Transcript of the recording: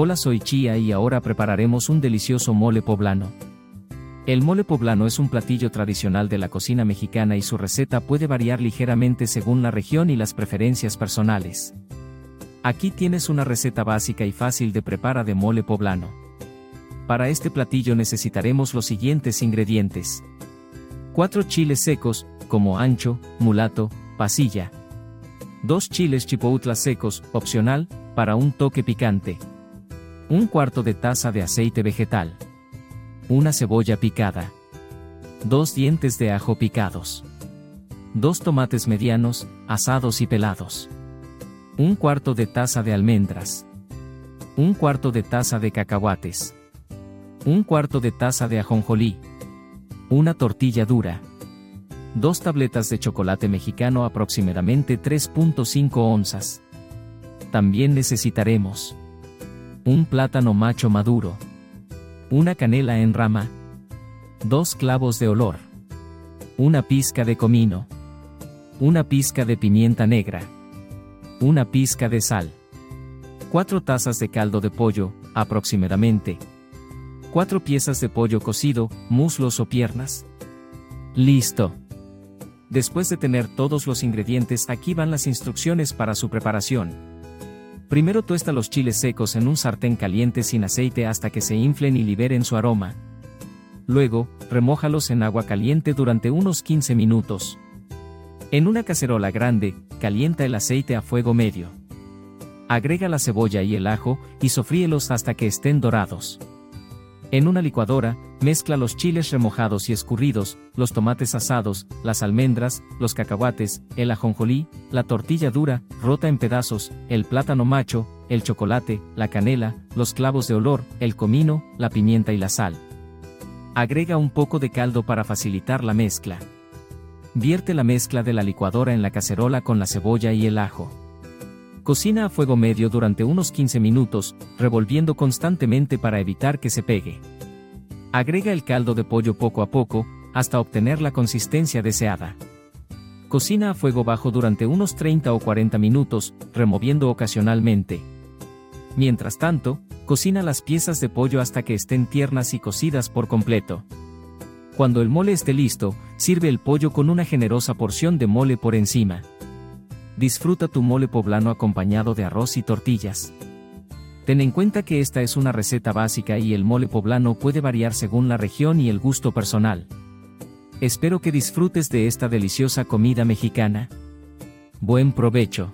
Hola soy Chía y ahora prepararemos un delicioso mole poblano. El mole poblano es un platillo tradicional de la cocina mexicana y su receta puede variar ligeramente según la región y las preferencias personales. Aquí tienes una receta básica y fácil de prepara de mole poblano. Para este platillo necesitaremos los siguientes ingredientes. 4 chiles secos, como ancho, mulato, pasilla. 2 chiles chipoutlas secos, opcional, para un toque picante. Un cuarto de taza de aceite vegetal. Una cebolla picada. Dos dientes de ajo picados. Dos tomates medianos, asados y pelados. Un cuarto de taza de almendras. Un cuarto de taza de cacahuates. Un cuarto de taza de ajonjolí. Una tortilla dura. Dos tabletas de chocolate mexicano aproximadamente 3.5 onzas. También necesitaremos un plátano macho maduro, una canela en rama, dos clavos de olor, una pizca de comino, una pizca de pimienta negra, una pizca de sal, cuatro tazas de caldo de pollo, aproximadamente, cuatro piezas de pollo cocido, muslos o piernas. Listo. Después de tener todos los ingredientes aquí van las instrucciones para su preparación. Primero tuesta los chiles secos en un sartén caliente sin aceite hasta que se inflen y liberen su aroma. Luego, remójalos en agua caliente durante unos 15 minutos. En una cacerola grande, calienta el aceite a fuego medio. Agrega la cebolla y el ajo y sofríelos hasta que estén dorados. En una licuadora, mezcla los chiles remojados y escurridos, los tomates asados, las almendras, los cacahuates, el ajonjolí, la tortilla dura, rota en pedazos, el plátano macho, el chocolate, la canela, los clavos de olor, el comino, la pimienta y la sal. Agrega un poco de caldo para facilitar la mezcla. Vierte la mezcla de la licuadora en la cacerola con la cebolla y el ajo. Cocina a fuego medio durante unos 15 minutos, revolviendo constantemente para evitar que se pegue. Agrega el caldo de pollo poco a poco, hasta obtener la consistencia deseada. Cocina a fuego bajo durante unos 30 o 40 minutos, removiendo ocasionalmente. Mientras tanto, cocina las piezas de pollo hasta que estén tiernas y cocidas por completo. Cuando el mole esté listo, sirve el pollo con una generosa porción de mole por encima. Disfruta tu mole poblano acompañado de arroz y tortillas. Ten en cuenta que esta es una receta básica y el mole poblano puede variar según la región y el gusto personal. Espero que disfrutes de esta deliciosa comida mexicana. Buen provecho.